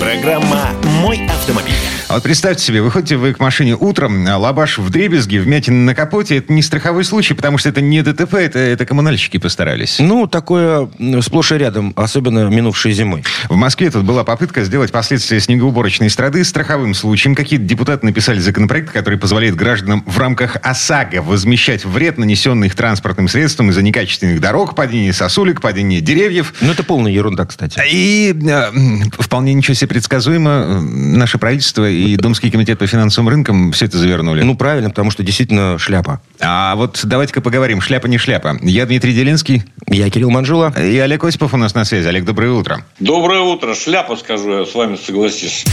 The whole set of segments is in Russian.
Программа «Мой автомобиль». А вот представьте себе, выходите вы к машине утром, а лабаш в дребезге, вмятина на капоте. Это не страховой случай, потому что это не ДТП, это, это коммунальщики постарались. Ну, такое сплошь и рядом, особенно минувшей зимой. В Москве тут была попытка сделать последствия снегоуборочной страды страховым случаем. Какие-то депутаты написали законопроект, который позволяет гражданам в рамках ОСАГО возмещать вред, нанесенный их транспортным средством из-за некачественных дорог, падения сосулек, падения деревьев. Ну, это полная ерунда, кстати. И э, вполне ничего себе предсказуемо э, наше правительство и Думский комитет по финансовым рынкам все это завернули. Ну, правильно, потому что действительно шляпа. А вот давайте-ка поговорим. Шляпа не шляпа. Я Дмитрий Делинский Я Кирилл Манжула. и Олег Осипов у нас на связи. Олег, доброе утро. Доброе утро. Шляпа, скажу я, с вами согласись.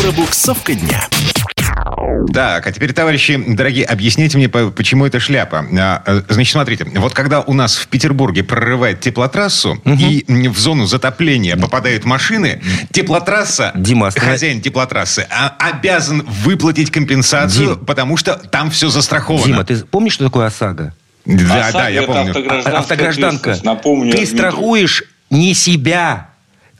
Пробуксовка дня. Так, а теперь, товарищи, дорогие, объясните мне, по- почему это шляпа. А, э, Значит, смотрите, вот когда у нас в Петербурге прорывает теплотрассу, и м, в зону затопления попадают машины, теплотрасса, Дима, останов- хозяин теплотрассы, а- обязан выплатить компенсацию, Дим. потому что там все застраховано. Дима, ты помнишь, что такое ОСАГО? Да, ОСАГО да, я это помню. Автогражданка. Напомню, ты страхуешь не себя.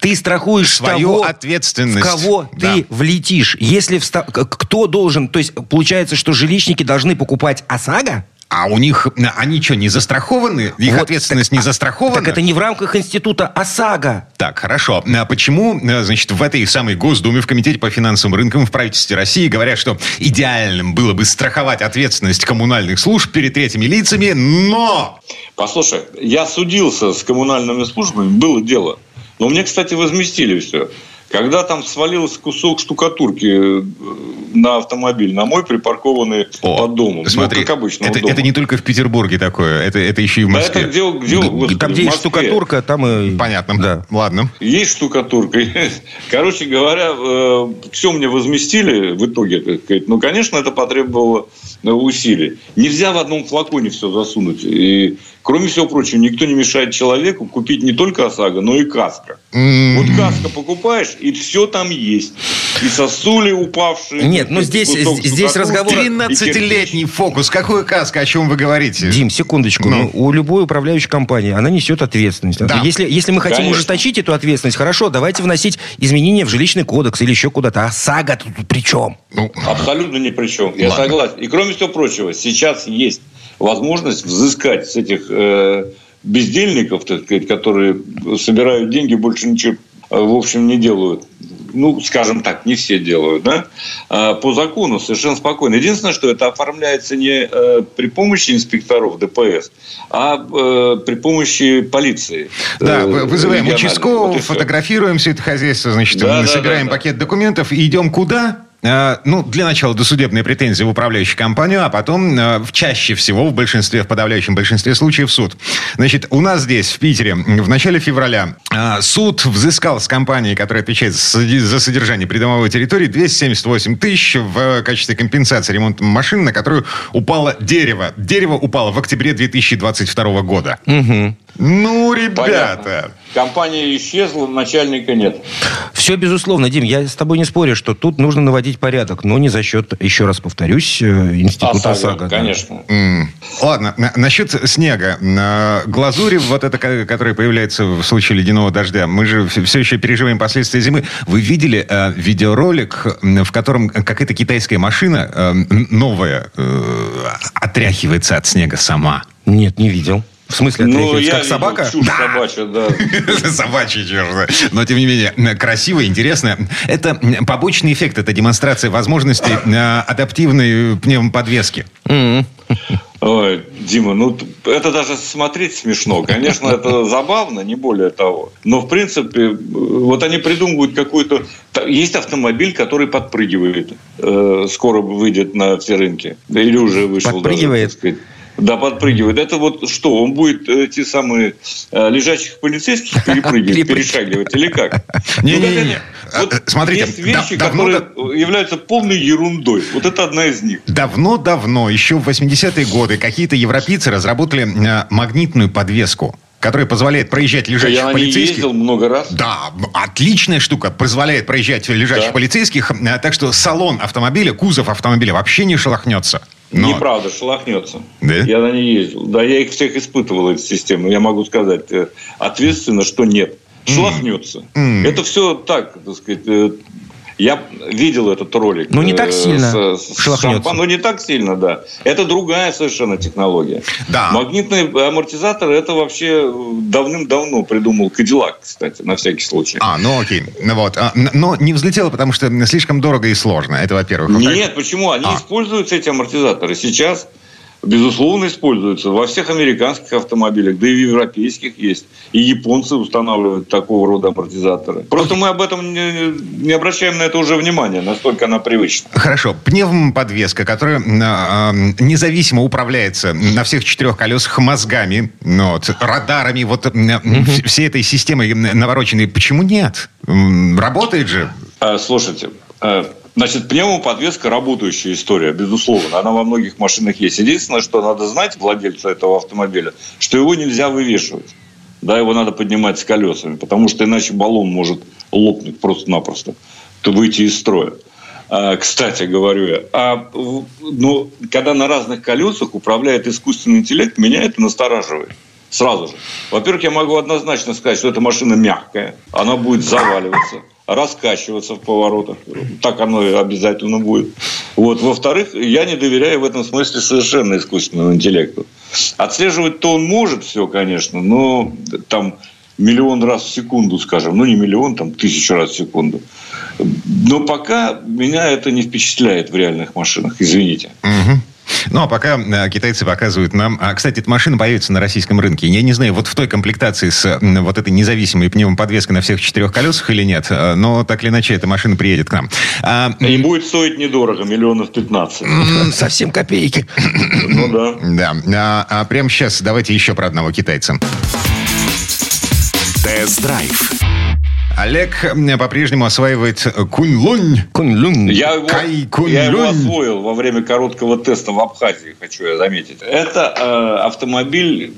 Ты страхуешь Свою того, ответственность. в кого Да. ты влетишь. Если вста- кто должен... То есть получается, что жилищники должны покупать ОСАГО? А у них, они что, не застрахованы? Их Вот, ответственность так- не а- застрахована? Так это не в рамках института ОСАГО. Так, хорошо. А почему, э, значит, в этой самой Госдуме, в Комитете по финансовым рынкам, в правительстве России говорят, что идеальным было бы страховать ответственность коммунальных служб перед третьими лицами, но... Послушай, я судился с коммунальными службами, было дело. Но мне, кстати, возместили все. Когда там свалился кусок штукатурки э, на автомобиль, на мой припаркованный О, под домом. Смотри, ну, как обычно. это, это не только в Петербурге такое, это, это еще и в Да Москве. это где, где, господи, там, где есть штукатурка, там и... Понятно. Да. Ладно. Есть штукатурка. Короче говоря, все мне возместили в итоге. так сказать. Ну, конечно, это потребовало э, усилий. Нельзя в одном флаконе все засунуть. И, кроме всего прочего, никто не мешает человеку купить не только ОСАГО, но и каска. М, Вот каска покупаешь, и все там есть. И сосули упавшие. Нет, ну здесь- кусок здесь разговор- и кирпич. 13-летний фокус. Какую каску? О чем вы говорите? Дим, секундочку. Ну. Ну, у любой управляющей компании она несет ответственность. Да. Если, если мы хотим Конечно. ужесточить эту ответственность, хорошо, давайте вносить изменения в жилищный кодекс или еще куда-то. А сага тут при чем? Ну, Абсолютно ни при чем. Я Ладно. согласен. И кроме всего прочего, сейчас есть возможность взыскать с этих э, бездельников, так сказать, которые собирают деньги, больше ничего, э, в общем, не делают. Ну, скажем так, не все делают, да? А по закону совершенно спокойно. Единственное, что это оформляется не э, при помощи инспекторов ДПС, а при помощи полиции. Да, вы- вызываем участкового, Вот фотографируем все это хозяйство, значит, Да, да, собираем да, да. пакет документов и идем куда? А, ну, для начала досудебные претензии в управляющую компанию, а потом а, в чаще всего, в большинстве, в подавляющем большинстве случаев суд. Значит, у нас здесь, в Питере, в начале февраля а, суд взыскал с компании, которая отвечает за содержание придомовой территории, 278 тысяч в качестве компенсации ремонта машины, на которую упало дерево. Дерево упало в октябре 2022 года. Ну, ребята... Понятно. Компания исчезла, начальника нет. Все безусловно, Дим, я с тобой не спорю, что тут нужно наводить порядок, но не за счет, еще раз повторюсь, э, института ОСАГО, ОСАГО. да. конечно. М. Ладно, на- насчет снега. На глазури, вот это, ко- которая появляется в случае ледяного дождя, мы же все еще переживаем последствия зимы. Вы видели э, видеоролик, в котором какая-то китайская машина э, новая э, отряхивается от снега сама? Нет, не видел. В смысле, Ну, отряхивается, я как видел собака? чушь собачья, да. Собачий черт. да. Но, тем не менее, красиво, интересно. Это побочный эффект, это демонстрация возможностей э, адаптивной пневмоподвески. М. Ой, Дима, ну это даже смотреть смешно. Конечно, это забавно, не более того. Но, в принципе, э, вот они придумывают какой-то... та- Есть автомобиль, который подпрыгивает. э, скоро выйдет на все рынки. Да Или уже вышел. даже, Подпрыгивает? так сказать. Да, подпрыгивает. Это вот что? Он будет э, те самые э, лежачих полицейских перепрыгивать, перешагивать или как? Не-не-не. Ну, Вот э, смотрите, есть вещи, да- давно которые являются полной ерундой. Вот это одна из них. Давно-давно, еще в 80-е годы, какие-то европейцы разработали э, магнитную подвеску, которая позволяет проезжать лежачих Я полицейских. ездил много раз. Да, отличная штука. Позволяет проезжать лежачих Да. полицейских. э, Так что салон автомобиля, кузов автомобиля вообще не шелохнется. Но... Неправда, шелохнется. Да? Я на ней ездил. Да, я их всех испытывал, эти системы. Я могу сказать э, ответственно, что нет. Шелохнется. Mm. Это все так, так сказать, э, я видел этот ролик. Ну, не так э, сильно с, шампан, Ну, не так сильно, да. Это другая совершенно технология. Да. Магнитный амортизатор, это вообще давным-давно придумал Кадиллак, кстати, на всякий случай. А, ну окей. Ну, вот. А, но не взлетело, потому что слишком дорого и сложно. Это, во-первых. Нет, почему? Они а. используются, эти амортизаторы, сейчас безусловно, используются во всех американских автомобилях, да и в европейских есть. И японцы устанавливают такого рода амортизаторы. Просто мы об этом не, не обращаем на это уже внимания, настолько она привычна. Хорошо. Пневмоподвеска, которая э, независимо управляется на всех четырех колесах мозгами, ну, вот, радарами, вот э, всей этой системой навороченной, почему нет? Работает же. А, слушайте, Значит, пневмоподвеска работающая история, безусловно. Она во многих машинах есть. Единственное, что надо знать владельцу этого автомобиля, что его нельзя вывешивать. Да, его надо поднимать с колесами, потому что иначе баллон может лопнуть просто-напросто, то выйти из строя. А, кстати, говорю я, а, ну, когда на разных колесах управляет искусственный интеллект, меня это настораживает. Сразу же. Во-первых, я могу однозначно сказать, что эта машина мягкая, она будет заваливаться раскачиваться в поворотах. Так оно и обязательно будет. Вот. Во-вторых, я не доверяю в этом смысле совершенно искусственному интеллекту. Отслеживать-то он может все, конечно, но там миллион раз в секунду, скажем. Ну, не миллион, там тысячу раз в секунду. Но пока меня это не впечатляет в реальных машинах, извините. Угу. Ну, а пока э, китайцы показывают нам... А, кстати, эта машина появится на российском рынке. Я не знаю, вот в той комплектации с вот этой независимой пневмоподвеской на всех четырех колесах или нет, э, но так или иначе эта машина приедет к нам. А... И будет стоить недорого, миллионов 15. Совсем копейки. Ну да. Да. А, а прямо сейчас давайте еще про одного китайца. Тест-драйв Олег по-прежнему осваивает кунь-лунь. Кунь-лунь. Я его, Кай я его освоил во время короткого теста в Абхазии, хочу я заметить. Это э, автомобиль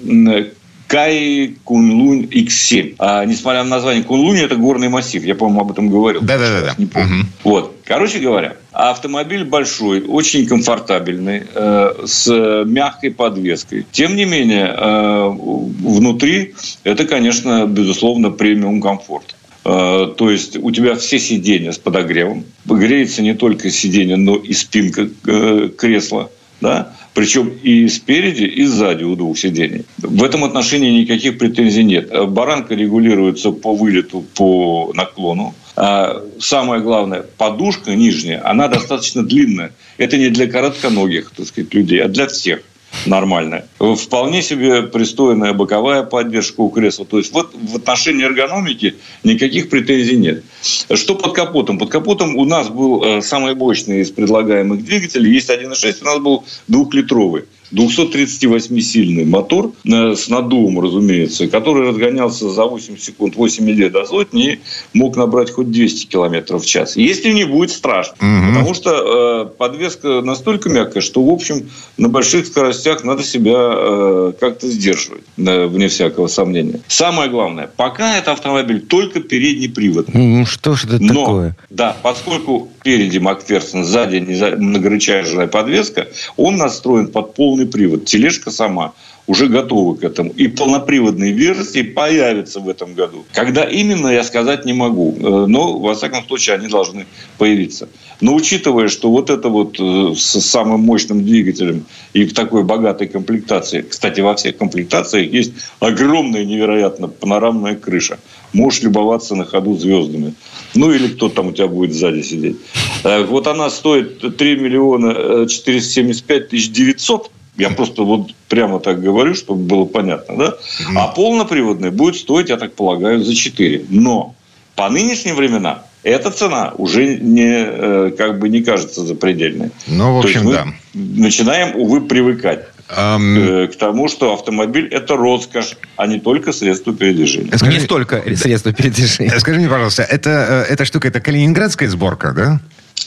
Кай Кунлунь X7. А, несмотря на название Кунлунь, это горный массив. Я, по-моему, об этом говорил. Да-да-да. Не помню. Угу. Вот. Короче говоря, автомобиль большой, очень комфортабельный, э, с мягкой подвеской. Тем не менее, э, внутри это, конечно, безусловно, премиум комфорт. Э, то есть у тебя все сиденья с подогревом. Греется не только сиденье, но и спинка э, кресла. Да? Причем и спереди, и сзади у двух сидений. В этом отношении никаких претензий нет. Баранка регулируется по вылету, по наклону. А самое главное, подушка нижняя, она достаточно длинная. Это не для коротконогих, так сказать, людей, а для всех нормальная. Вполне себе пристойная боковая поддержка у кресла. То есть вот в отношении эргономики никаких претензий нет. Что под капотом? Под капотом у нас был э, самый мощный из предлагаемых двигателей. Есть 1.6, у нас был двухлитровый. 238-сильный мотор э, с наддувом, разумеется, который разгонялся за 8 секунд, 8 идей до сотни и мог набрать хоть 200 километров в час. Если не будет страшно. Угу. Потому что э, подвеска настолько мягкая, что, в общем, на больших скоростях надо себя э, как-то сдерживать, э, вне всякого сомнения. Самое главное, пока это автомобиль только передний привод. Ну, что же это Но, такое? Да, поскольку спереди Макферсон, сзади многорычажная подвеска, он настроен под полный привод. Тележка сама уже готова к этому. И полноприводные версии появятся в этом году. Когда именно, я сказать не могу. Э, но, во всяком случае, они должны появиться. Но учитывая, что вот это вот э, с самым мощным двигателем и в такой богатой комплектации, кстати, во всех комплектациях есть огромная, невероятно панорамная крыша. Можешь любоваться на ходу звездами. Ну, или кто там у тебя будет сзади сидеть. Э, вот она стоит 3 миллиона 475 тысяч 900 я просто вот прямо так говорю, чтобы было понятно, да? Mm-hmm. А полноприводный будет стоить, я так полагаю, за 4. Но по нынешним временам эта цена уже не, э, как бы не кажется запредельной. Ну, в общем, да. Начинаем, увы, привыкать. Um... к тому, что автомобиль – это роскошь, а не только средство передвижения. Скажи, не столько средства передвижения. Скажи мне, пожалуйста, это, э, эта штука – это калининградская сборка, да?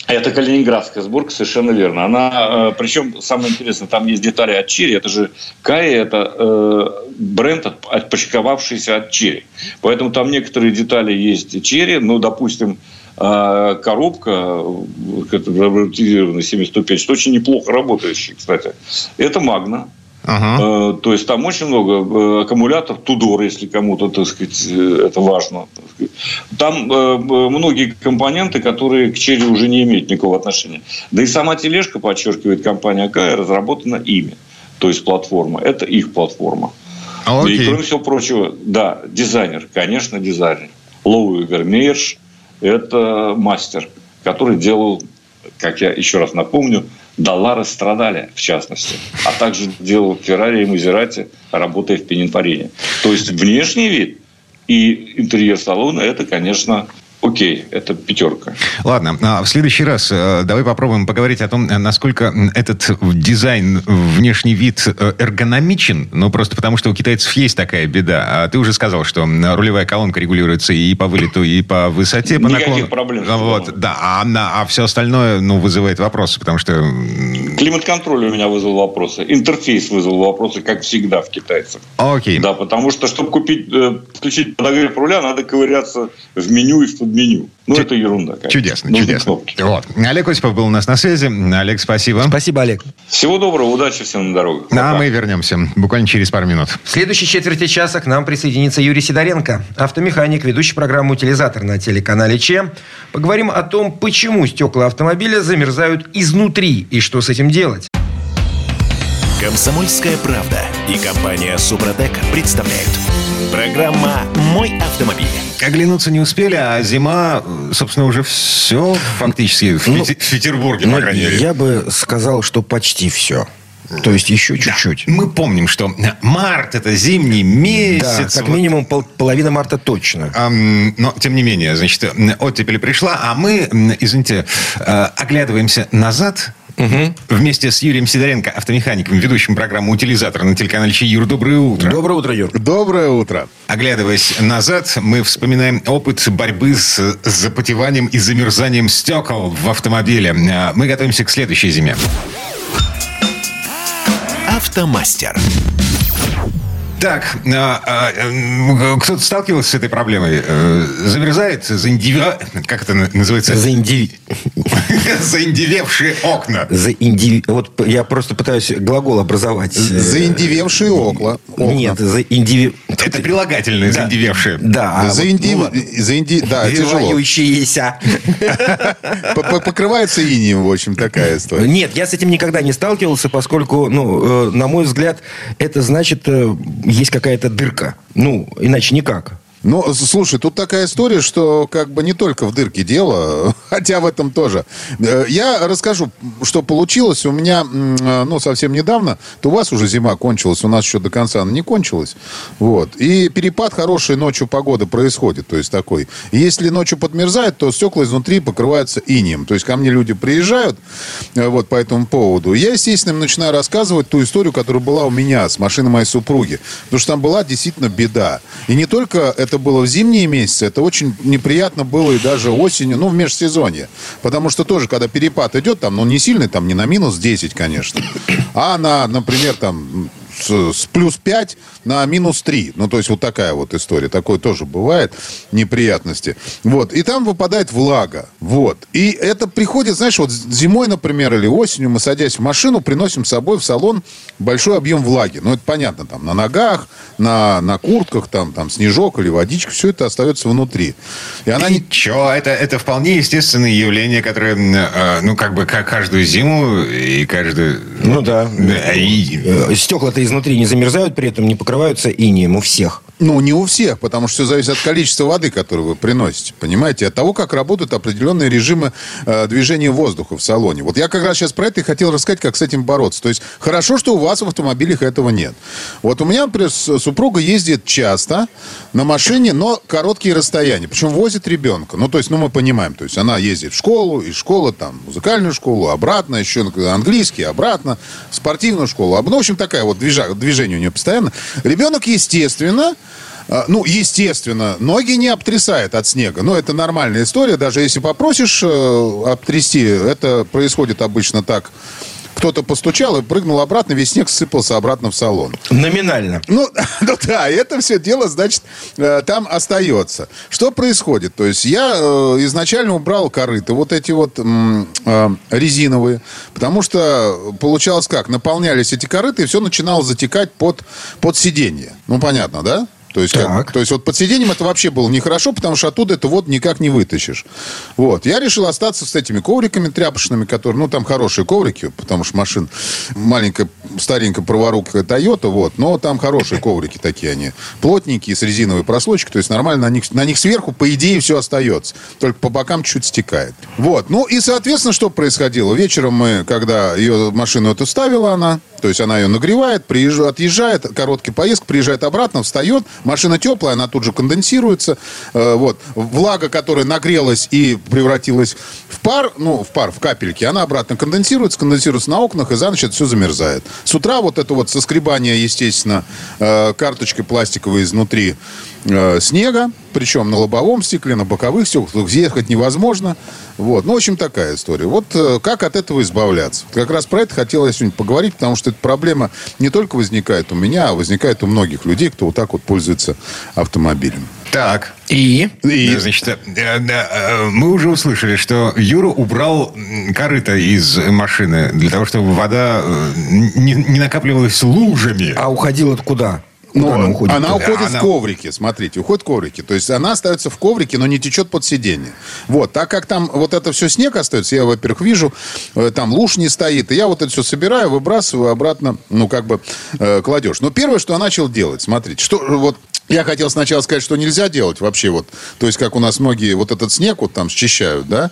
Это калининградская сборка, совершенно верно. Она, э, причем самое интересное, там есть детали от Черри. Это же Кай, это э, бренд, отпочковавшийся от Черри. Поэтому там некоторые детали есть Черри. Ну, допустим, а коробка, роботизированная 7105, что очень неплохо работающая, кстати. Это Магна. Ага. То есть там очень много аккумуляторов, Тудор, если кому-то, так сказать, это важно. Там многие компоненты, которые к черри уже не имеют никакого отношения. Да и сама тележка, подчеркивает компания АК, разработана ими. То есть платформа. Это их платформа. Окей. И кроме всего прочего, да, дизайнер, конечно, дизайнер. Лоу Мейерш – это мастер, который делал, как я еще раз напомню, Даллары страдали, в частности, а также делал Феррари и Мазерати, работая в Пенинфорине. То есть внешний вид и интерьер салона – это, конечно, Окей, это пятерка. Ладно, а в следующий раз э, давай попробуем поговорить о том, насколько этот дизайн, внешний вид э, эргономичен. Ну, просто потому, что у китайцев есть такая беда. А ты уже сказал, что рулевая колонка регулируется и по вылету, и по высоте, по Никаких наклону. проблем. Вот, да, а, а все остальное, ну, вызывает вопросы, потому что... Климат-контроль у меня вызвал вопросы. Интерфейс вызвал вопросы, как всегда в китайцах. Окей. Да, потому что, чтобы купить, э, включить подогрев руля, надо ковыряться в меню и в меню. Ну, Ч- это ерунда. Конечно. Чудесно, Нужны чудесно. Кнопки. Вот. Олег Осипов был у нас на связи. Олег, спасибо. Спасибо, Олег. Всего доброго, удачи всем на дорогах. А мы вернемся буквально через пару минут. В следующей четверти часа к нам присоединится Юрий Сидоренко, автомеханик, ведущий программу «Утилизатор» на телеканале ЧЕ. Поговорим о том, почему стекла автомобиля замерзают изнутри и что с этим делать. Комсомольская правда и компания «Супротек» представляют. Программа «Мой автомобиль». Оглянуться не успели, а зима, собственно, уже все фактически в, ну, в Петербурге, ну, по крайней мере. Я бы сказал, что почти все. То есть еще чуть-чуть. Да. Мы помним, что март это зимний месяц. Да, как минимум пол, половина марта точно. А, но тем не менее, значит, оттепель пришла, а мы, извините, э, оглядываемся назад Угу. Вместе с Юрием Сидоренко, автомехаником, ведущим программу «Утилизатор» на телеканале Юр. Доброе утро. Доброе утро, Юр. Доброе утро. Оглядываясь назад, мы вспоминаем опыт борьбы с запотеванием и замерзанием стекол в автомобиле. А, мы готовимся к следующей зиме. Автомастер. Так, а, а, кто-то сталкивался с этой проблемой? Э, замерзает, заиндиви... как это называется? Заиндиви... Заиндевевшие окна. Заиндиви... Вот я просто пытаюсь глагол образовать. Заиндевевшие окна. Нет, заиндиви... Это прилагательное, да. заиндевевшие. Да. А Заиндив... Вот, ну, Заинди... Да, тяжело. Покрывается инием, в общем, такая история. Нет, я с этим никогда не сталкивался, поскольку, ну, э, на мой взгляд, это значит э, есть какая-то дырка. Ну, иначе никак. Ну, слушай, тут такая история, что как бы не только в дырке дело, хотя в этом тоже. Э, я расскажу, что получилось у меня, э, ну, совсем недавно. То у вас уже зима кончилась, у нас еще до конца она не кончилась. Вот. И перепад хорошей ночью погоды происходит, то есть такой. Если ночью подмерзает, то стекла изнутри покрываются инием. То есть ко мне люди приезжают э, вот по этому поводу. Я, естественно, им начинаю рассказывать ту историю, которая была у меня с машиной моей супруги. Потому что там была действительно беда. И не только это было в зимние месяцы, это очень неприятно было и даже осенью, ну, в межсезонье. Потому что тоже, когда перепад идет, там, ну, не сильный, там, не на минус 10, конечно, а на, например, там, с, с плюс 5 на минус 3. Ну, то есть вот такая вот история. Такое тоже бывает, неприятности. Вот. И там выпадает влага. Вот. И это приходит, знаешь, вот зимой, например, или осенью мы, садясь в машину, приносим с собой в салон большой объем влаги. Ну, это понятно, там, на ногах, на, на куртках, там, там, снежок или водичка, все это остается внутри. И она... Ничего, это, это вполне естественное явление, которое, э, ну, как бы, как каждую зиму и каждую... Ну, да. И... Стекла-то изнутри не замерзают, при этом не покрываются инием у всех. Ну, не у всех, потому что все зависит от количества воды, которую вы приносите. Понимаете? От того, как работают определенные режимы э, движения воздуха в салоне. Вот я как раз сейчас про это и хотел рассказать, как с этим бороться. То есть, хорошо, что у вас в автомобилях этого нет. Вот у меня, например, супруга ездит часто на машине, но короткие расстояния. Причем возит ребенка. Ну, то есть, ну, мы понимаем. То есть, она ездит в школу, из школы там, музыкальную школу, обратно, еще английский, обратно, спортивную школу. Ну, в общем, такая вот движение у нее постоянно. Ребенок, естественно, а, ну, естественно, ноги не обтрясает от снега. Но это нормальная история. Даже если попросишь э, обтрясти, это происходит обычно так кто-то постучал и прыгнул обратно, весь снег сыпался обратно в салон. Номинально. Ну, ну да, это все дело, значит, э, там остается. Что происходит? То есть я э, изначально убрал корыты, вот эти вот резиновые, потому что получалось как? Наполнялись эти корыты, и все начинало затекать под, под сиденье. Ну, понятно, да? То есть, как, то есть вот под сиденьем это вообще было нехорошо, потому что оттуда это вот никак не вытащишь. Вот. Я решил остаться с этими ковриками тряпочными, которые, ну, там хорошие коврики, потому что машин маленькая, старенькая праворукая Toyota, вот, но там хорошие коврики такие они, плотненькие, с резиновой прослойкой, то есть нормально на них, на них сверху, по идее, все остается. Только по бокам чуть стекает. Вот. Ну, и, соответственно, что происходило? Вечером мы, когда ее машину эту ставила она, то есть она ее нагревает, приезжает, отъезжает, короткий поездка, приезжает обратно, встает, машина теплая, она тут же конденсируется. Э, вот. Влага, которая нагрелась и превратилась в пар, ну, в пар, в капельки, она обратно конденсируется, конденсируется на окнах, и за ночь это все замерзает. С утра вот это вот соскребание, естественно, э, карточкой пластиковой изнутри э, снега, причем на лобовом стекле, на боковых стеклах, ехать невозможно. Вот. Ну, в общем, такая история. Вот э, как от этого избавляться? Как раз про это хотелось сегодня поговорить, потому что эта проблема не только возникает у меня, а возникает у многих людей, кто вот так вот пользуется автомобилем. Так. И? И, значит, э, мы уже услышали, что Юра убрал корыто из машины для того, чтобы вода не, не накапливалась лужами. А уходила куда? Ну, она уходит? Она уходит она... в коврики, смотрите, уходит в коврики. То есть она остается в коврике, но не течет под сиденье. Вот, так как там вот это все снег остается, я, во-первых, вижу, э, там луж не стоит, и я вот это все собираю, выбрасываю обратно, ну, как бы э, кладешь. Но первое, что я начал делать, смотрите, что вот я хотел сначала сказать, что нельзя делать вообще вот, то есть как у нас многие вот этот снег вот там счищают, да,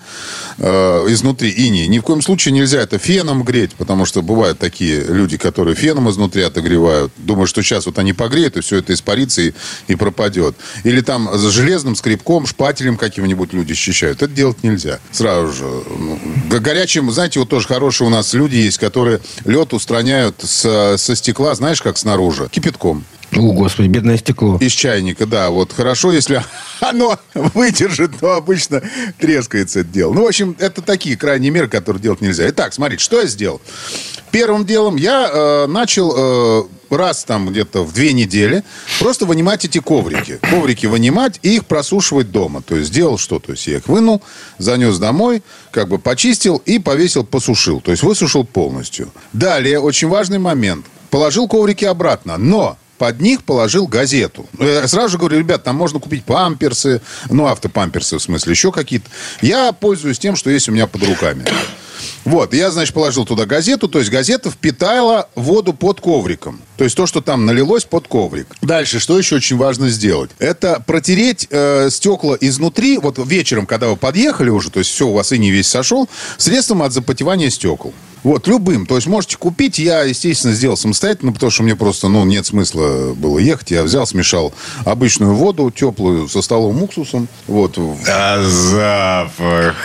э, изнутри ини. Ни в коем случае нельзя это феном греть, потому что бывают такие люди, которые феном изнутри отогревают, думают, что сейчас вот они погреют и все это испарится и, и пропадет. Или там с железным скребком, шпателем каким-нибудь люди счищают. Это делать нельзя. Сразу же. Ну, горячим, знаете, вот тоже хорошие у нас люди есть, которые лед устраняют с, со стекла, знаешь, как снаружи, кипятком. О, Господи, бедное стекло. Из чайника, да. Вот хорошо, если оно выдержит, то обычно трескается это дело. Ну, в общем, это такие крайние меры, которые делать нельзя. Итак, смотрите, что я сделал. Первым делом я э, начал э, раз там где-то в две недели просто вынимать эти коврики. Коврики вынимать и их просушивать дома. То есть сделал что? То есть я их вынул, занес домой, как бы почистил и повесил, посушил. То есть высушил полностью. Далее, очень важный момент. Положил коврики обратно. Но под них положил газету. Я сразу же говорю, ребят, там можно купить памперсы, ну, автопамперсы в смысле, еще какие-то. Я пользуюсь тем, что есть у меня под руками. Вот, я, значит, положил туда газету, то есть газета впитала воду под ковриком. То есть то, что там налилось под коврик. Дальше, что еще очень важно сделать? Это протереть э, стекла изнутри, вот вечером, когда вы подъехали уже, то есть все, у вас и не весь сошел, средством от запотевания стекол. Вот, любым. То есть можете купить. Я, естественно, сделал самостоятельно, потому что мне просто, ну, нет смысла было ехать. Я взял, смешал обычную воду, теплую, со столовым уксусом. Вот. А запах.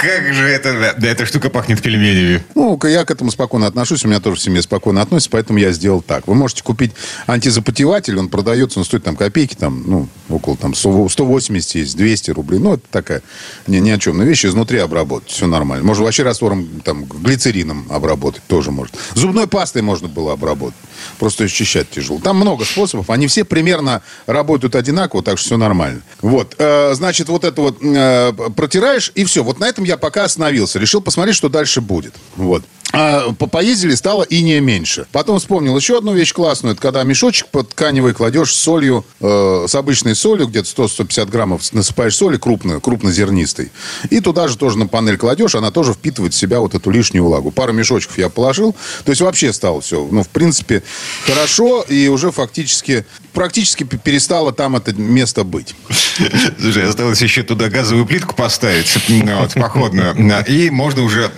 Как же это... Эта штука пахнет пельменями. Ну, я к этому спокойно отношусь. У меня тоже в семье спокойно относится, поэтому я сделал так. Вы можете купить антизапотеватель. Он продается, он стоит там копейки, там, ну, около там 180 есть, 200 рублей. Ну, это такая ни, ни о чем. Но вещи изнутри обработать. Все нормально. Можно вообще раствором там глицерин глицерином обработать тоже может. Зубной пастой можно было обработать. Просто очищать тяжело. Там много способов. Они все примерно работают одинаково, так что все нормально. Вот. Э, значит, вот это вот э, протираешь, и все. Вот на этом я пока остановился. Решил посмотреть, что дальше будет. Вот. А, поездили, стало иния меньше. Потом вспомнил еще одну вещь классную. Это когда мешочек под тканевый кладешь с солью, э, с обычной солью, где-то 100-150 граммов насыпаешь соли крупной, крупнозернистой. И туда же тоже на панель кладешь, она тоже впитывает в себя вот эту лишнюю влагу. Пару мешочков я положил. То есть вообще стало все, ну, в принципе, хорошо. И уже фактически, практически перестало там это место быть. Слушай, осталось еще туда газовую плитку поставить, вот, походную. И можно уже,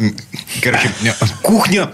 короче, кухня,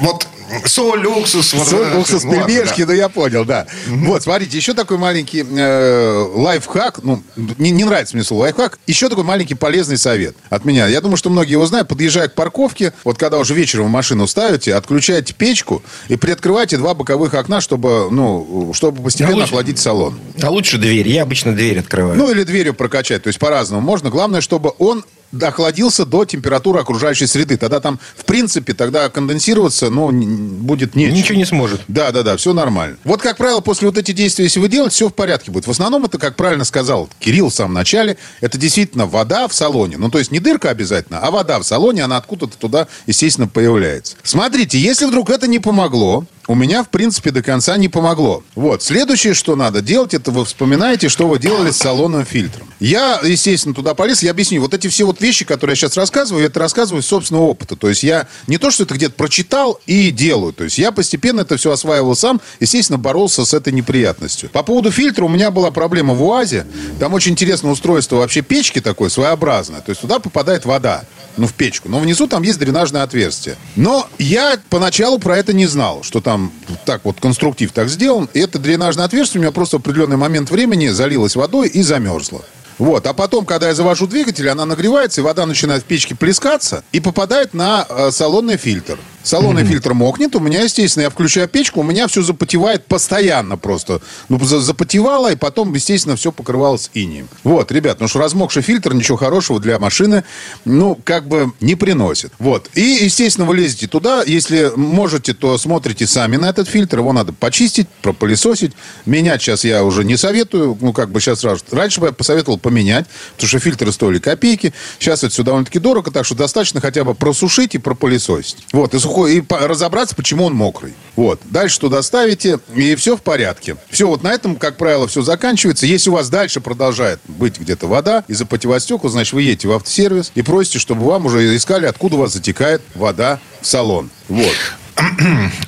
вот соль, уксус. Вот, соль, уксус, пельмешки, да. ну я понял, да. Угу. Вот, смотрите, еще такой маленький э, лайфхак, ну, не, не нравится мне слово лайфхак, еще такой маленький полезный совет от меня. Я думаю, что многие его знают, подъезжая к парковке, вот когда уже вечером машину ставите, отключаете печку и приоткрывайте два боковых окна, чтобы, ну, чтобы постепенно а лучше, охладить салон. А лучше дверь, я обычно дверь открываю. Ну, или дверью прокачать, то есть по-разному можно. Главное, чтобы он охладился до температуры окружающей среды. Тогда там, в принципе, тогда конденсироваться, ну, будет нечего. Ничего не сможет. Да, да, да, все нормально. Вот, как правило, после вот этих действий, если вы делаете, все в порядке будет. В основном это, как правильно сказал Кирилл в самом начале, это действительно вода в салоне. Ну, то есть не дырка обязательно, а вода в салоне, она откуда-то туда, естественно, появляется. Смотрите, если вдруг это не помогло, у меня, в принципе, до конца не помогло. Вот. Следующее, что надо делать, это вы вспоминаете, что вы делали с салонным фильтром. Я, естественно, туда полез. Я объясню. Вот эти все вот вещи, которые я сейчас рассказываю, я это рассказываю из собственного опыта. То есть я не то, что это где-то прочитал и делаю. То есть я постепенно это все осваивал сам. Естественно, боролся с этой неприятностью. По поводу фильтра у меня была проблема в УАЗе. Там очень интересное устройство вообще печки такое, своеобразное. То есть туда попадает вода ну, в печку. Но внизу там есть дренажное отверстие. Но я поначалу про это не знал, что там так вот конструктив так сделан. И это дренажное отверстие у меня просто в определенный момент времени залилось водой и замерзло. Вот. А потом, когда я завожу двигатель, она нагревается, и вода начинает в печке плескаться и попадает на э, салонный фильтр. Салонный mm-hmm. фильтр мокнет, у меня, естественно, я включаю печку, у меня все запотевает постоянно просто. Ну, запотевало, и потом, естественно, все покрывалось инием. Вот, ребят, ну что размокший фильтр ничего хорошего для машины, ну, как бы не приносит. Вот. И, естественно, вы лезете туда, если можете, то смотрите сами на этот фильтр, его надо почистить, пропылесосить. Менять сейчас я уже не советую, ну, как бы сейчас сразу. Раньше бы я посоветовал поменять, потому что фильтры стоили копейки. Сейчас это все довольно-таки дорого, так что достаточно хотя бы просушить и пропылесосить. Вот, и сухой, и разобраться, почему он мокрый. Вот. Дальше туда ставите, и все в порядке. Все, вот на этом, как правило, все заканчивается. Если у вас дальше продолжает быть где-то вода из-за потевать стекла, значит, вы едете в автосервис и просите, чтобы вам уже искали, откуда у вас затекает вода в салон. Вот.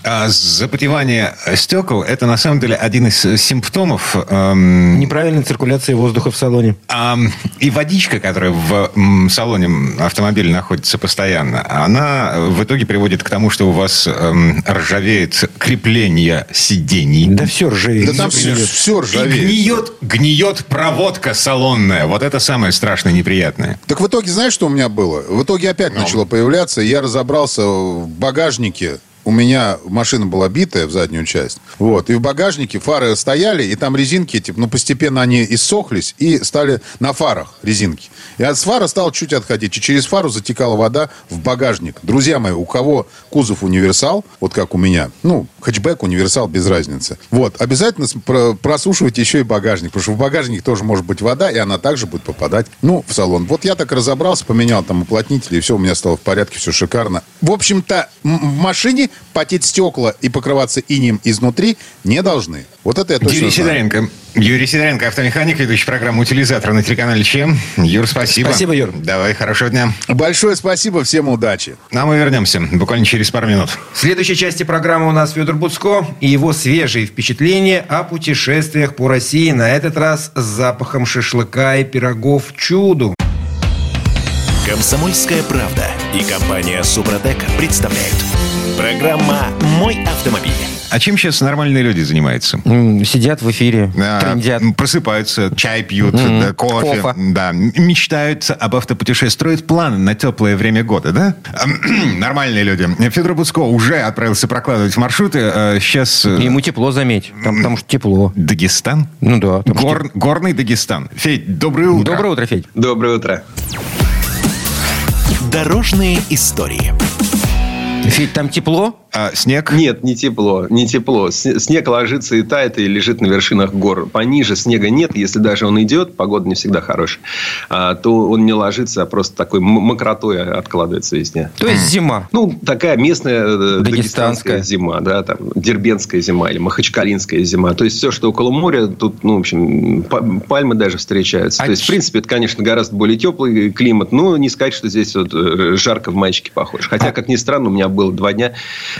А запотевание стекол – это на самом деле один из симптомов... Эм, Неправильной циркуляции воздуха в салоне. Эм, и водичка, которая в м, салоне автомобиля находится постоянно, она в итоге приводит к тому, что у вас эм, ржавеет крепление сидений. Да все ржавеет. Да там все, все ржавеет. И гниет, гниет проводка салонная. Вот это самое страшное, неприятное. Так в итоге, знаешь, что у меня было? В итоге опять ну. начало появляться. Я разобрался в багажнике у меня машина была битая в заднюю часть. Вот. И в багажнике фары стояли, и там резинки, типа, ну, постепенно они иссохлись и стали на фарах резинки. И от фара стал чуть отходить. И через фару затекала вода в багажник. Друзья мои, у кого кузов универсал, вот как у меня, ну, хэтчбэк, универсал, без разницы. Вот. Обязательно просушивайте еще и багажник, потому что в багажнике тоже может быть вода, и она также будет попадать, ну, в салон. Вот я так разобрался, поменял там уплотнители, и все у меня стало в порядке, все шикарно. В общем-то, в машине потеть стекла и покрываться инем изнутри не должны. Вот это я точно Юрий знаю. Сидоренко. Юрий Сидоренко, автомеханик, ведущий программу «Утилизатор» на телеканале ЧЕМ. Юр, спасибо. Спасибо, Юр. Давай, хорошего дня. Большое спасибо, всем удачи. Ну, а мы вернемся буквально через пару минут. В следующей части программы у нас Федор Буцко и его свежие впечатления о путешествиях по России. На этот раз с запахом шашлыка и пирогов чуду. Комсомольская правда и компания «Супротек» представляют. Программа «Мой автомобиль». А чем сейчас нормальные люди занимаются? Сидят в эфире, А, трындят. Просыпаются, чай пьют, Мгм. да, кофе, Кофе. да, мечтают об автопутешествии, строят планы на теплое время года, да? Нормальные люди. Федор Буцко уже отправился прокладывать маршруты. а Сейчас И Ему тепло, заметь. Там, потому что тепло. Дагестан? Ну да. Гор- горный Дагестан. Федь, доброе утро. Доброе утро, Федь. Доброе утро. Дорожные истории. Федь, там тепло? А, снег? Нет, не тепло, не тепло. Снег ложится и тает, и лежит на вершинах гор. Пониже снега нет. Если даже он идет, погода не всегда хорошая, а, то он не ложится, а просто такой мокротой откладывается везде. То есть зима. Ну, такая местная э, Дагестанская. дагестанская зима, да, там, дербенская зима или махачкалинская зима. То есть, все, что около моря, тут, ну, в общем, па- пальмы даже встречаются. А То есть, в принципе, это, конечно, гораздо более теплый климат, но не сказать, что здесь вот э, жарко в мальчике похож. А Хотя, как ни странно, у меня было два дня.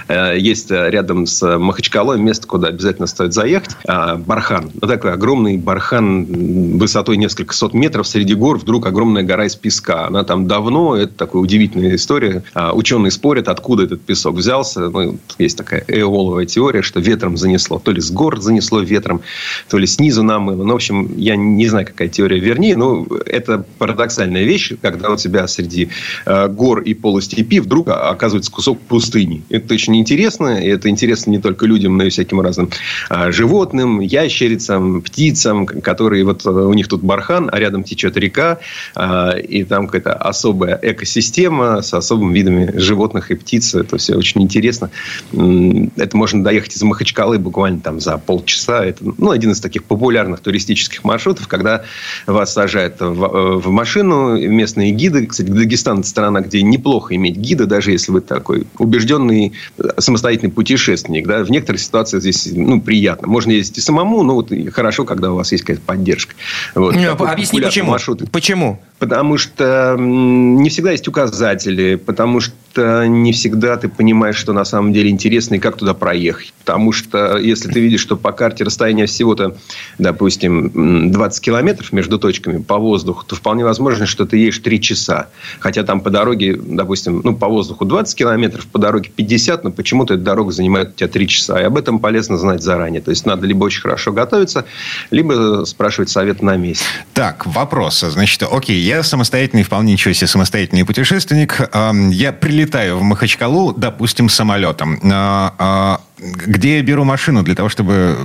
Э, Есть э, рядом с Махачкалой место, куда обязательно стоит заехать. Бархан. Такой огромный бархан высотой несколько сот метров среди гор. Вдруг огромная гора из песка. Она там давно. Это такая удивительная история. Ученые спорят, откуда этот песок взялся. Ну, есть такая эоловая теория, что ветром занесло. То ли с гор занесло ветром, то ли снизу намыло. Ну, в общем, я не знаю, какая теория вернее. Но это парадоксальная вещь, когда у тебя среди э, гор и полустепи вдруг оказывается кусок пустыни. Это очень очень интересно. И это интересно не только людям, но и всяким разным а, животным, ящерицам, птицам, которые вот э, у них тут бархан, а рядом течет река, а, и там какая-то особая экосистема с особыми видами животных и птиц. Это все очень интересно. Это можно доехать из Махачкалы буквально там за полчаса. Это ну, один из таких популярных туристических маршрутов, когда вас сажают в, э, в машину местные гиды. Кстати, Дагестан – страна, где неплохо иметь гида, даже если вы такой убежденный самостоятельный путешественник. Да? В некоторых ситуациях здесь ну, приятно. Можно ездить и самому, но вот хорошо, когда у вас есть какая-то поддержка. Вот. Ну, объясни, почему? Маршрут. Почему? Потому что не всегда есть указатели, потому что не всегда ты понимаешь, что на самом деле интересно и как туда проехать. Потому что если ты видишь, что по карте расстояние всего-то, допустим, 20 километров между точками по воздуху, то вполне возможно, что ты едешь 3 часа. Хотя там по дороге, допустим, ну, по воздуху 20 километров, по дороге 50, но почему-то эта дорога занимает у тебя 3 часа. И об этом полезно знать заранее. То есть, надо либо очень хорошо готовиться, либо спрашивать совет на месте. Так, вопрос. Значит, окей, я самостоятельный, вполне ничего себе самостоятельный путешественник. Я прилетаю в Махачкалу, допустим, самолетом. А, а, где я беру машину для того, чтобы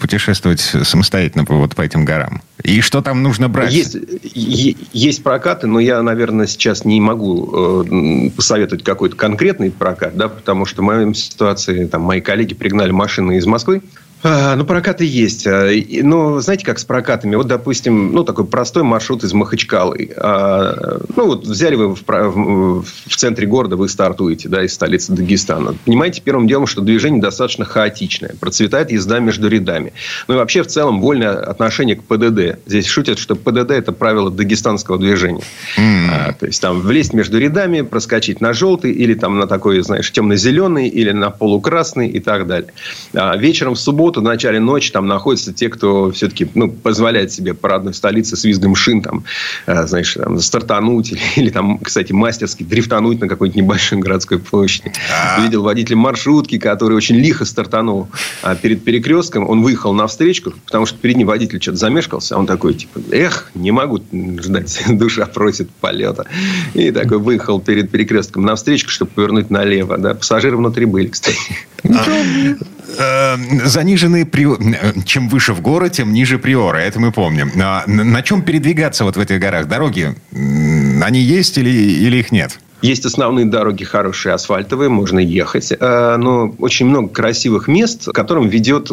путешествовать самостоятельно вот по этим горам? И что там нужно брать? Есть, есть прокаты, но я, наверное, сейчас не могу э, посоветовать какой-то конкретный прокат, да, потому что в моей ситуации там, мои коллеги пригнали машины из Москвы, ну, прокаты есть. А, но знаете, как с прокатами? Вот, допустим, ну, такой простой маршрут из Махачкалы. А, ну, вот взяли вы в, в, в центре города, вы стартуете, да, из столицы Дагестана. Понимаете, первым делом, что движение достаточно хаотичное. Процветает езда между рядами. Ну, и вообще, в целом, вольное отношение к ПДД. Здесь шутят, что ПДД – это правило дагестанского движения. Mm. А, то есть, там, влезть между рядами, проскочить на желтый, или там на такой, знаешь, темно-зеленый, или на полукрасный и так далее. А, вечером в субботу субботу в начале ночи там находятся те, кто все-таки ну, позволяет себе по родной столице с визгом шин там, э, знаешь, там, стартануть или, или там, кстати, мастерски дрифтануть на какой-нибудь небольшой городской площади. А. Видел водителя маршрутки, который очень лихо стартанул а перед перекрестком. Он выехал на встречку, потому что перед ним водитель что-то замешкался. А он такой, типа, эх, не могу ждать, душа просит полета. И такой выехал перед перекрестком на встречку, чтобы повернуть налево. Да. Пассажиры внутри были, кстати. А, заниженные, чем выше в горы, тем ниже приоры. Это мы помним. А на чем передвигаться вот в этих горах? Дороги, они есть или, или их нет? Есть основные дороги хорошие, асфальтовые, можно ехать. Э, но очень много красивых мест, к которым ведет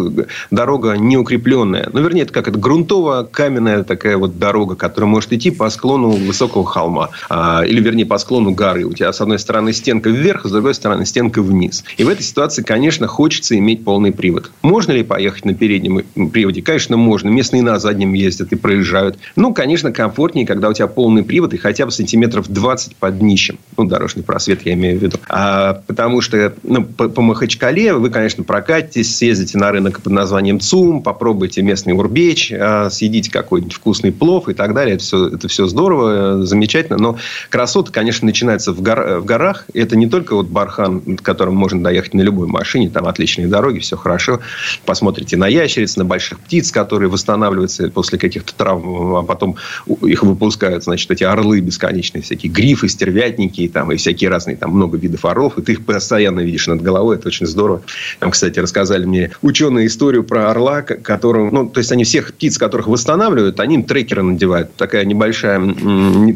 дорога неукрепленная. Ну, вернее, это как это грунтово-каменная такая вот дорога, которая может идти по склону высокого холма. А, или, вернее, по склону горы. У тебя с одной стороны стенка вверх, с другой стороны стенка вниз. И в этой ситуации, конечно, хочется иметь полный привод. Можно ли поехать на переднем приводе? Конечно, можно. Местные на заднем ездят и проезжают. Ну, конечно, комфортнее, когда у тебя полный привод и хотя бы сантиметров 20 под днищем ну, дорожный просвет я имею в виду. А, потому что ну, по, по Махачкале вы, конечно, прокатитесь, съездите на рынок под названием ЦУМ, попробуйте местный урбеч, а, съедите какой-нибудь вкусный плов и так далее. Это все, это все здорово, замечательно. Но красота, конечно, начинается в, гор, в горах. Это не только вот Бархан, к которому можно доехать на любой машине, там отличные дороги, все хорошо. Посмотрите на ящериц, на больших птиц, которые восстанавливаются после каких-то травм, а потом их выпускают, значит, эти орлы бесконечные, всякие грифы, стервятники, всякие там, и всякие разные, там много видов орлов, и ты их постоянно видишь над головой, это очень здорово. Там, кстати, рассказали мне ученые историю про орла, которого, ну, то есть они всех птиц, которых восстанавливают, они им трекеры надевают. Такая небольшая,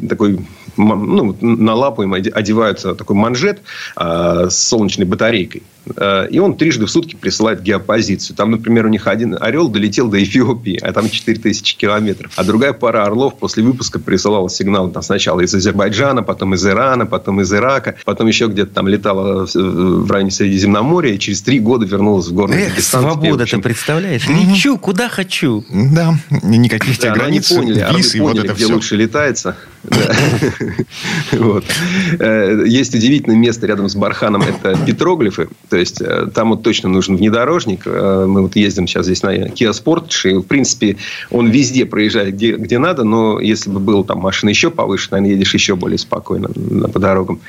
такой ну, на лапу им одеваются такой манжет э, с солнечной батарейкой. Э, и он трижды в сутки присылает геопозицию. Там, например, у них один орел долетел до Эфиопии, а там 4000 километров. А другая пара орлов после выпуска присылала сигнал там, сначала из Азербайджана, потом из Ирана, потом из Ирака, потом еще где-то там летала в районе Средиземноморья, и через три года вернулась в горный Эх, Дагестан. свобода, ты представляешь? Лечу, куда хочу. Да, никаких да, границ, они поняли, виз, и поняли, вот это где все. лучше летается. Вот. Э, есть удивительное место рядом с Барханом. Это петроглифы. То есть, э, там вот точно нужен внедорожник. Э, мы вот ездим сейчас здесь на Kia Sportage. И, в принципе, он везде проезжает, где, где надо. Но если бы был там машина еще повыше, наверное, едешь еще более спокойно по дорогам.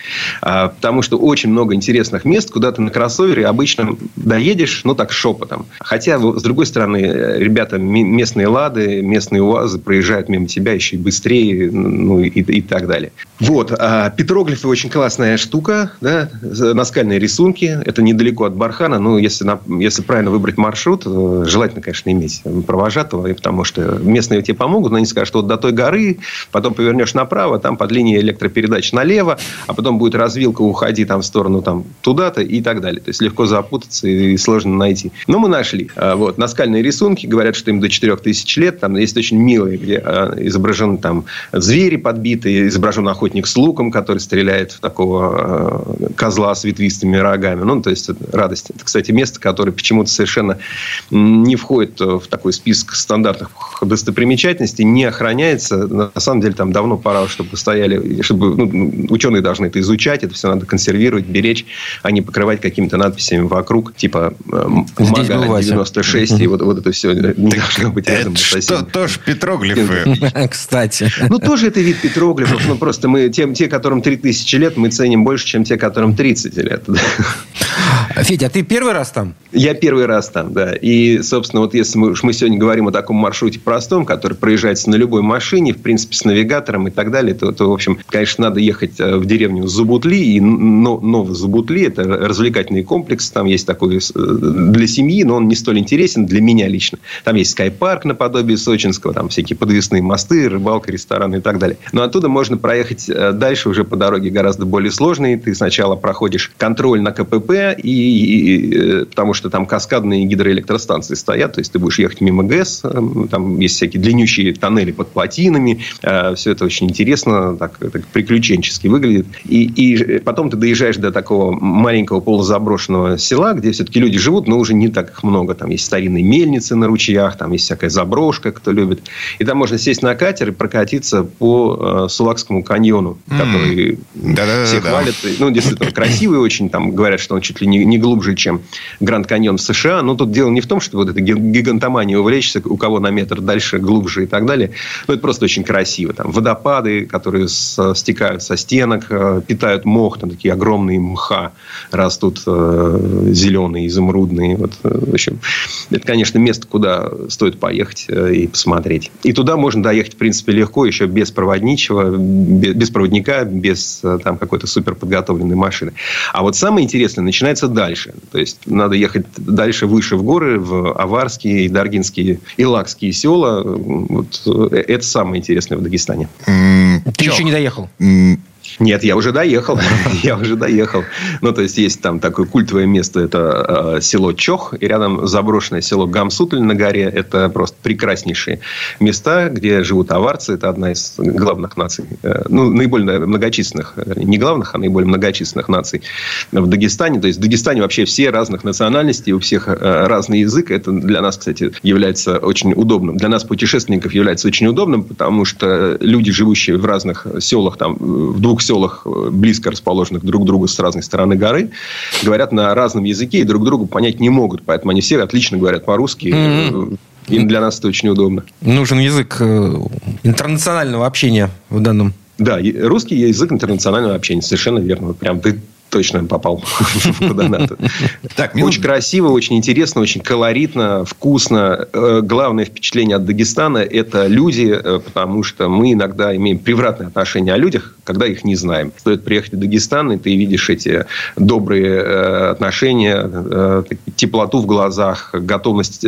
А, потому что очень много интересных мест, куда ты на кроссовере обычно доедешь, ну, так, шепотом. Хотя, с другой стороны, ребята, местные «Лады», местные «УАЗы» проезжают мимо тебя еще и быстрее, ну, и, и так далее. Вот. А петроглифы очень классная штука. Да? Наскальные рисунки. Это недалеко от Бархана. Ну, если, на, если правильно выбрать маршрут, э, желательно, конечно, иметь провожатого, потому что местные тебе помогут, но они скажут, что вот до той горы, потом повернешь направо, там под линией электропередач налево, а потом будет развилка, уходи там в сторону там туда-то и так далее. То есть, легко запутаться и сложно найти. Но мы нашли. А, вот. Наскальные рисунки. Говорят, что им до 4000 лет. Там есть очень милые, где а, изображены там звери подбитые, изображен охотник с луком, который стреляет в такого э, козла с ветвистыми рогами. Ну, то есть, это радость. Это, кстати, место, которое почему-то совершенно не входит в такой список стандартных достопримечательностей, не охраняется. На самом деле, там давно пора, чтобы стояли, чтобы ну, ученые должны это изучать, это все надо консервировать, беречь, а не покрывать какими-то надписями вокруг, типа Мага 96, и вот, вот это все не должно быть рядом. Это что, тоже петроглифы. Кстати. Ну, тоже это вид петроглифов, но просто мы, тем, те, которым 3000 лет, мы ценим больше, чем те, которым 30 лет. Федя, а ты первый раз там? Я первый раз там, да. И, собственно, вот если мы, мы сегодня говорим о таком маршруте простом, который проезжается на любой машине, в принципе, с навигатором и так далее, то, то в общем, конечно, надо ехать э, в деревню Зубутли. И но, Новый Зубутли – это развлекательный комплекс. Там есть такой э, для семьи, но он не столь интересен для меня лично. Там есть скайпарк наподобие сочинского, там всякие подвесные мосты, рыбалка, рестораны и так далее. Но оттуда можно проехать э, дальше уже по дороге гораздо более сложной. Ты сначала проходишь контроль на КПП, и, и, потому что там каскадные гидроэлектростанции стоят, то есть ты будешь ехать мимо ГЭС, там есть всякие длиннющие тоннели под плотинами, э, все это очень интересно, так, так приключенчески выглядит. И, и потом ты доезжаешь до такого маленького полузаброшенного села, где все-таки люди живут, но уже не так много. Там есть старинные мельницы на ручьях, там есть всякая заброшка, кто любит. И там можно сесть на катер и прокатиться по э, Сулакскому каньону, который mm. все хвалят. Ну, действительно, красивый очень. Там говорят, что он чуть ли не, не глубже, чем Гранд Каньон в США. Но тут дело не в том, что вот эта гигантомания увлечься, у кого на метр дальше, глубже и так далее. Но это просто очень красиво. Там водопады, которые с, стекают со стенок, э, питают мох, там такие огромные мха растут э, зеленые, изумрудные. Вот, э, в общем, это, конечно, место, куда стоит поехать э, и посмотреть. И туда можно доехать, в принципе, легко, еще без проводничего, без, без проводника, без э, там какой-то супер подготовленной машины. А вот самое интересное начинается дальше. То есть, надо ехать дальше, выше в горы, в Аварские, Даргинские и Лакские села. Вот, э, это самое интересное в Дагестане. Ты еще не доехал? Нет, я уже доехал. я уже доехал. Ну, то есть, есть там такое культовое место. Это э, село Чох. И рядом заброшенное село Гамсутль на горе. Это просто прекраснейшие места, где живут аварцы. Это одна из главных наций. Э, ну, наиболее многочисленных. Не главных, а наиболее многочисленных наций в Дагестане. То есть, в Дагестане вообще все разных национальностей. У всех э, разный язык. Это для нас, кстати, является очень удобным. Для нас, путешественников, является очень удобным. Потому что люди, живущие в разных селах, там, в двух селах, э, близко расположенных друг к другу с разной стороны горы, говорят на разном языке и друг другу понять не могут. Поэтому они все отлично говорят по-русски. Mm-hmm. И для нас это очень удобно. Нужен язык э, интернационального общения в данном да, русский язык интернационального общения, совершенно верно. Прям ты точно попал куда надо. Так, очень красиво, очень интересно, очень колоритно, вкусно. Э, главное впечатление от Дагестана – это люди, э, потому что мы иногда имеем превратное отношение о людях, когда их не знаем. Стоит приехать в Дагестан, и ты видишь эти добрые э, отношения, теплоту в глазах, готовность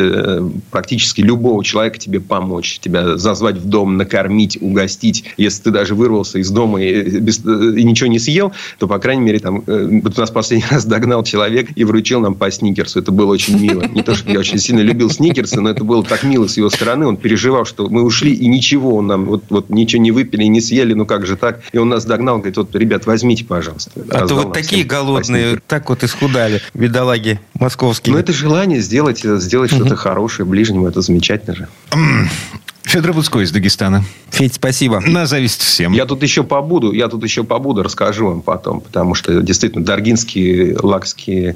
практически любого человека тебе помочь, тебя зазвать в дом, накормить, угостить. Если ты даже вырвался из дома и, и ничего не съел, то, по крайней мере, там вот нас последний раз догнал человек и вручил нам по сникерсу. Это было очень мило. Не то, что я очень сильно любил сникерсы, но это было так мило с его стороны. Он переживал, что мы ушли, и ничего он нам, вот, вот ничего не выпили, не съели, ну как же так? И он нас догнал, говорит, вот, ребят, возьмите, пожалуйста. А то вот такие голодные, так вот исхудали, бедолаги московские. Ну, это желание сделать, сделать что-то хорошее ближнему, это замечательно же. Федор Луцкой из Дагестана. Федь, спасибо. На зависть всем. Я тут еще побуду, я тут еще побуду, расскажу вам потом, потому что действительно Даргинские, Лакские,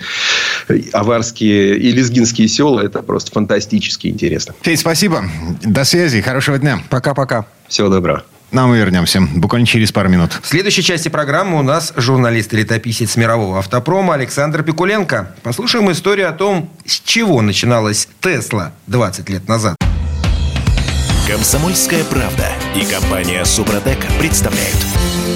Аварские и Лезгинские села это просто фантастически интересно. Федь, спасибо. До связи. Хорошего дня. Пока-пока. Всего доброго. Нам мы вернемся буквально через пару минут. В следующей части программы у нас журналист и летописец мирового автопрома Александр Пикуленко. Послушаем историю о том, с чего начиналась Тесла 20 лет назад. Комсомольская правда и компания Супротек представляют.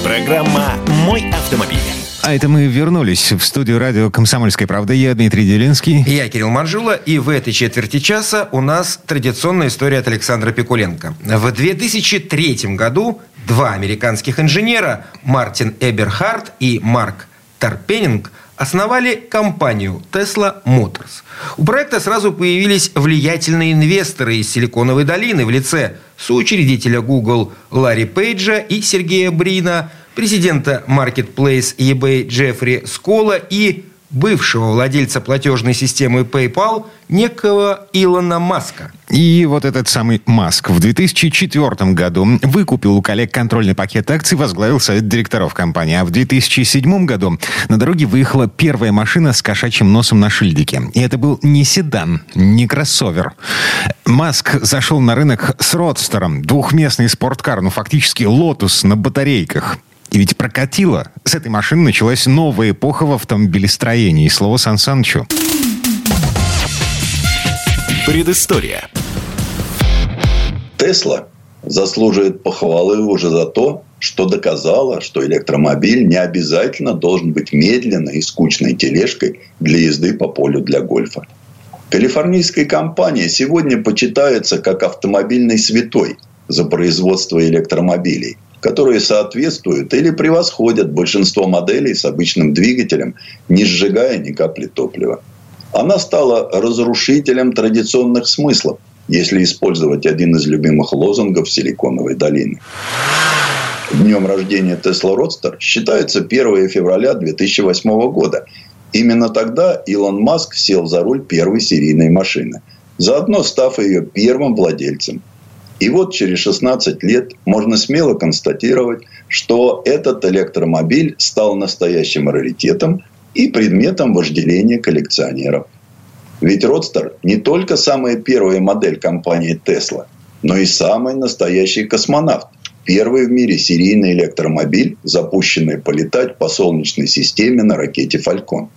Программа «Мой автомобиль». А это мы вернулись в студию радио «Комсомольская правда». Я Дмитрий Делинский. Я Кирилл Манжула. И в этой четверти часа у нас традиционная история от Александра Пикуленко. В 2003 году два американских инженера, Мартин Эберхард и Марк Тарпенинг, основали компанию Tesla Motors. У проекта сразу появились влиятельные инвесторы из Силиконовой долины в лице соучредителя Google Ларри Пейджа и Сергея Брина, президента Marketplace eBay Джеффри Скола и бывшего владельца платежной системы PayPal некого Илона Маска. И вот этот самый Маск в 2004 году выкупил у коллег контрольный пакет акций, возглавил совет директоров компании. А в 2007 году на дороге выехала первая машина с кошачьим носом на шильдике. И это был не седан, не кроссовер. Маск зашел на рынок с Родстером, двухместный спорткар, ну фактически Lotus на батарейках. И ведь прокатило. С этой машины началась новая эпоха в автомобилестроении. Слово Сан Санычу. Предыстория. Тесла заслуживает похвалы уже за то, что доказала, что электромобиль не обязательно должен быть медленной и скучной тележкой для езды по полю для гольфа. Калифорнийская компания сегодня почитается как автомобильный святой за производство электромобилей – которые соответствуют или превосходят большинство моделей с обычным двигателем, не сжигая ни капли топлива. Она стала разрушителем традиционных смыслов, если использовать один из любимых лозунгов Силиконовой долины. Днем рождения Tesla Roadster считается 1 февраля 2008 года. Именно тогда Илон Маск сел за руль первой серийной машины, заодно став ее первым владельцем. И вот через 16 лет можно смело констатировать, что этот электромобиль стал настоящим раритетом и предметом вожделения коллекционеров. Ведь Родстер не только самая первая модель компании Tesla, но и самый настоящий космонавт. Первый в мире серийный электромобиль, запущенный полетать по Солнечной системе на ракете «Фалькон».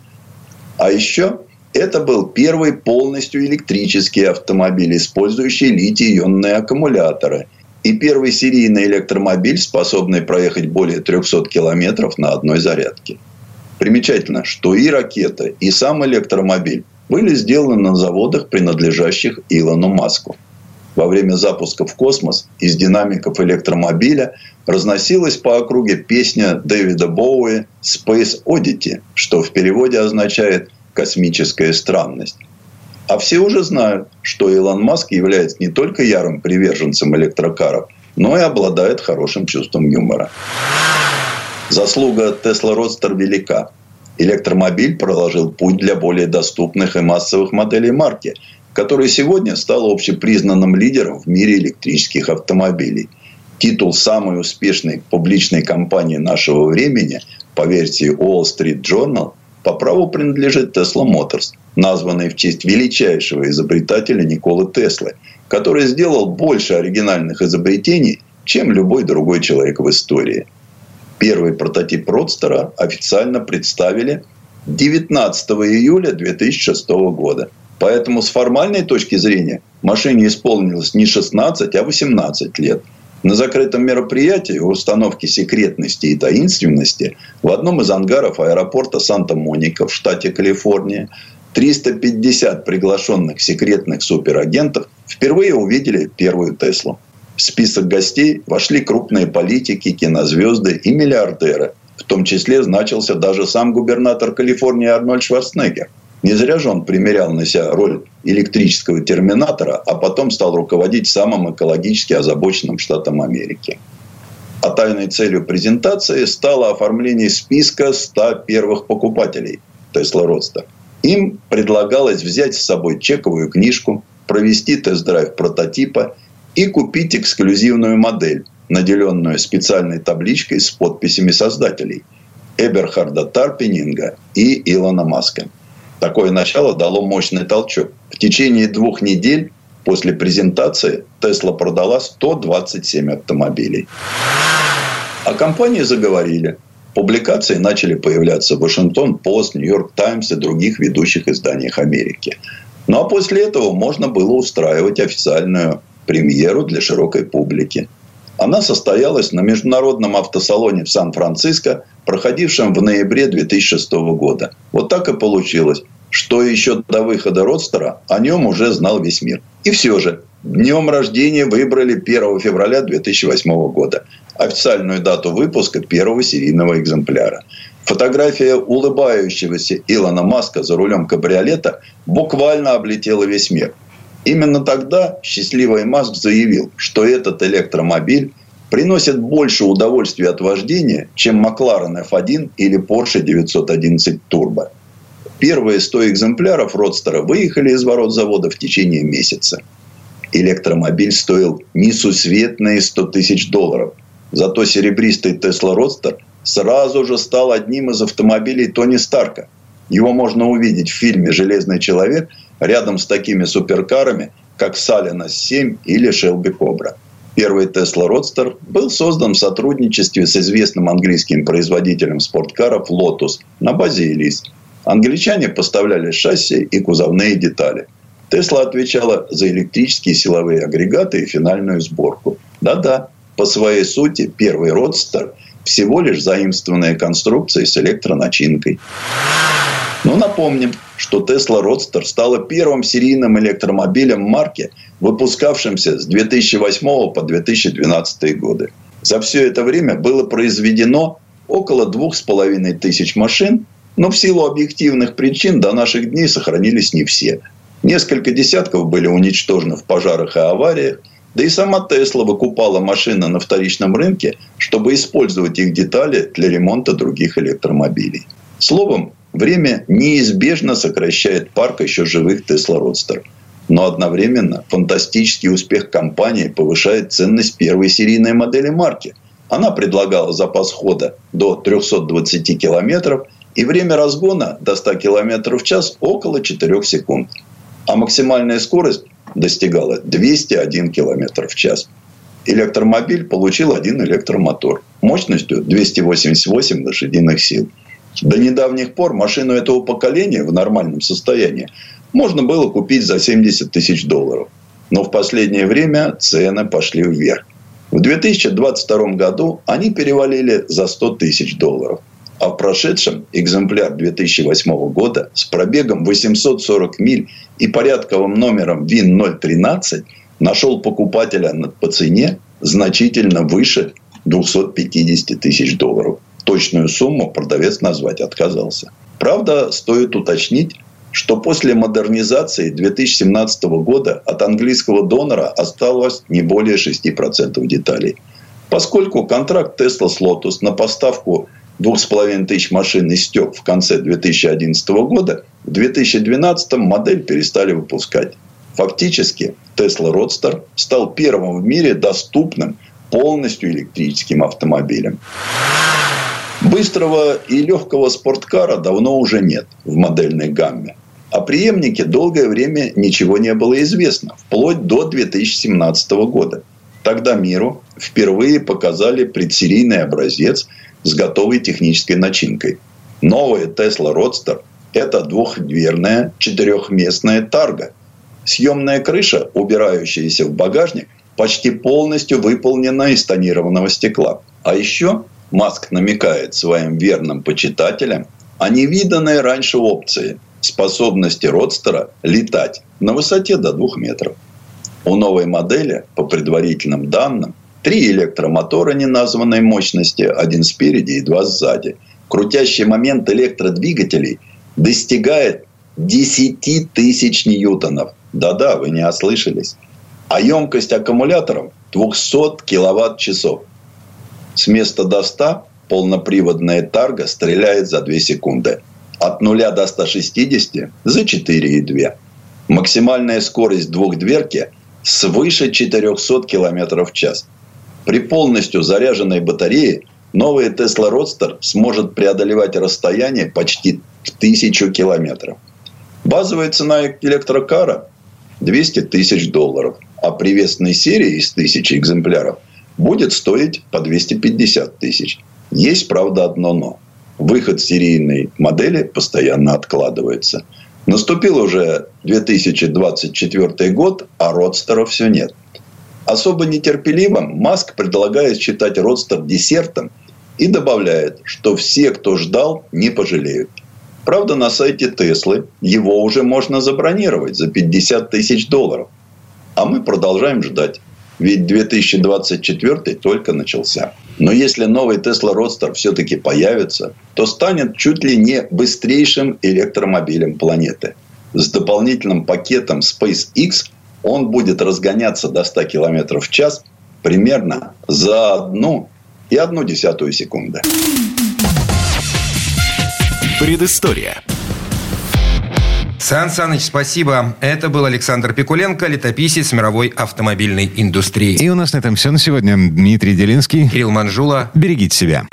А еще это был первый полностью электрический автомобиль, использующий литий-ионные аккумуляторы. И первый серийный электромобиль, способный проехать более 300 километров на одной зарядке. Примечательно, что и ракета, и сам электромобиль были сделаны на заводах, принадлежащих Илону Маску. Во время запуска в космос из динамиков электромобиля разносилась по округе песня Дэвида Боуи «Space Oddity», что в переводе означает космическая странность. А все уже знают, что Илон Маск является не только ярым приверженцем электрокаров, но и обладает хорошим чувством юмора. Заслуга Tesla Roadster велика. Электромобиль проложил путь для более доступных и массовых моделей марки, который сегодня стал общепризнанным лидером в мире электрических автомобилей. Титул самой успешной публичной компании нашего времени по версии Wall Street Journal по праву принадлежит Tesla Motors, названный в честь величайшего изобретателя Николы Теслы, который сделал больше оригинальных изобретений, чем любой другой человек в истории. Первый прототип Родстера официально представили 19 июля 2006 года. Поэтому с формальной точки зрения машине исполнилось не 16, а 18 лет – на закрытом мероприятии установки секретности и таинственности в одном из ангаров аэропорта Санта-Моника в штате Калифорния 350 приглашенных секретных суперагентов впервые увидели первую Теслу. В список гостей вошли крупные политики, кинозвезды и миллиардеры. В том числе значился даже сам губернатор Калифорнии Арнольд Шварценеггер – не зря же он примерял на себя роль электрического терминатора, а потом стал руководить самым экологически озабоченным штатом Америки. А тайной целью презентации стало оформление списка 100 первых покупателей Tesla Roadster. Им предлагалось взять с собой чековую книжку, провести тест-драйв прототипа и купить эксклюзивную модель, наделенную специальной табличкой с подписями создателей Эберхарда Тарпенинга и Илона Маска – Такое начало дало мощный толчок. В течение двух недель после презентации Тесла продала 127 автомобилей. А компании заговорили. Публикации начали появляться в Вашингтон Пост, Нью-Йорк Таймс и других ведущих изданиях Америки. Ну а после этого можно было устраивать официальную премьеру для широкой публики. Она состоялась на международном автосалоне в Сан-Франциско, проходившем в ноябре 2006 года. Вот так и получилось, что еще до выхода Родстера о нем уже знал весь мир. И все же, днем рождения выбрали 1 февраля 2008 года. Официальную дату выпуска первого серийного экземпляра. Фотография улыбающегося Илона Маска за рулем кабриолета буквально облетела весь мир. Именно тогда счастливый Маск заявил, что этот электромобиль приносит больше удовольствия от вождения, чем McLaren F1 или Porsche 911 Turbo. Первые 100 экземпляров Родстера выехали из ворот завода в течение месяца. Электромобиль стоил несусветные 100 тысяч долларов. Зато серебристый Tesla Родстер сразу же стал одним из автомобилей Тони Старка. Его можно увидеть в фильме «Железный человек» рядом с такими суперкарами, как Салина 7 или Шелби Кобра. Первый Tesla Roadster был создан в сотрудничестве с известным английским производителем спорткаров Lotus на базе Элис. Англичане поставляли шасси и кузовные детали. Тесла отвечала за электрические силовые агрегаты и финальную сборку. Да-да, по своей сути первый Родстер всего лишь заимствованная конструкция с электроначинкой. Но напомним, что Tesla Roadster стала первым серийным электромобилем марки, выпускавшимся с 2008 по 2012 годы. За все это время было произведено около двух с половиной тысяч машин, но в силу объективных причин до наших дней сохранились не все. Несколько десятков были уничтожены в пожарах и авариях, да и сама Тесла выкупала машины на вторичном рынке, чтобы использовать их детали для ремонта других электромобилей. Словом, время неизбежно сокращает парк еще живых Тесла Родстер. Но одновременно фантастический успех компании повышает ценность первой серийной модели марки. Она предлагала запас хода до 320 километров и время разгона до 100 км в час около 4 секунд. А максимальная скорость достигала 201 км в час. Электромобиль получил один электромотор мощностью 288 лошадиных сил. До недавних пор машину этого поколения в нормальном состоянии можно было купить за 70 тысяч долларов. Но в последнее время цены пошли вверх. В 2022 году они перевалили за 100 тысяч долларов. А в прошедшем экземпляр 2008 года с пробегом 840 миль и порядковым номером ВИН 013 нашел покупателя по цене значительно выше 250 тысяч долларов. Точную сумму продавец назвать отказался. Правда, стоит уточнить, что после модернизации 2017 года от английского донора осталось не более 6% деталей. Поскольку контракт Tesla с Lotus на поставку двух с половиной тысяч машин истек в конце 2011 года, в 2012 модель перестали выпускать. Фактически Tesla Roadster стал первым в мире доступным полностью электрическим автомобилем. Быстрого и легкого спорткара давно уже нет в модельной гамме. О преемнике долгое время ничего не было известно, вплоть до 2017 года. Тогда миру впервые показали предсерийный образец с готовой технической начинкой. Новая Tesla Roadster – это двухдверная четырехместная тарга. Съемная крыша, убирающаяся в багажник, почти полностью выполнена из тонированного стекла. А еще Маск намекает своим верным почитателям о невиданной раньше опции – способности родстера летать на высоте до 2 метров. У новой модели, по предварительным данным, три электромотора неназванной мощности, один спереди и два сзади. Крутящий момент электродвигателей достигает 10 тысяч ньютонов. Да-да, вы не ослышались. А емкость аккумуляторов 200 киловатт-часов. С места до 100 полноприводная тарга стреляет за 2 секунды – от 0 до 160 за 4,2. Максимальная скорость двухдверки свыше 400 км в час. При полностью заряженной батарее новый Tesla Roadster сможет преодолевать расстояние почти в тысячу километров. Базовая цена электрокара 200 тысяч долларов, а привесной серии из тысячи экземпляров будет стоить по 250 тысяч. Есть, правда, одно но выход серийной модели постоянно откладывается. Наступил уже 2024 год, а родстеров все нет. Особо нетерпеливым Маск предлагает считать родстер десертом и добавляет, что все, кто ждал, не пожалеют. Правда, на сайте Теслы его уже можно забронировать за 50 тысяч долларов. А мы продолжаем ждать. Ведь 2024 только начался. Но если новый Tesla Roadster все-таки появится, то станет чуть ли не быстрейшим электромобилем планеты. С дополнительным пакетом SpaceX он будет разгоняться до 100 км в час примерно за одну и одну десятую секунды. Предыстория. Сан Саныч, спасибо. Это был Александр Пикуленко, летописец мировой автомобильной индустрии. И у нас на этом все на сегодня. Дмитрий Делинский. Кирилл Манжула. Берегите себя.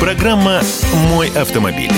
Программа «Мой автомобиль».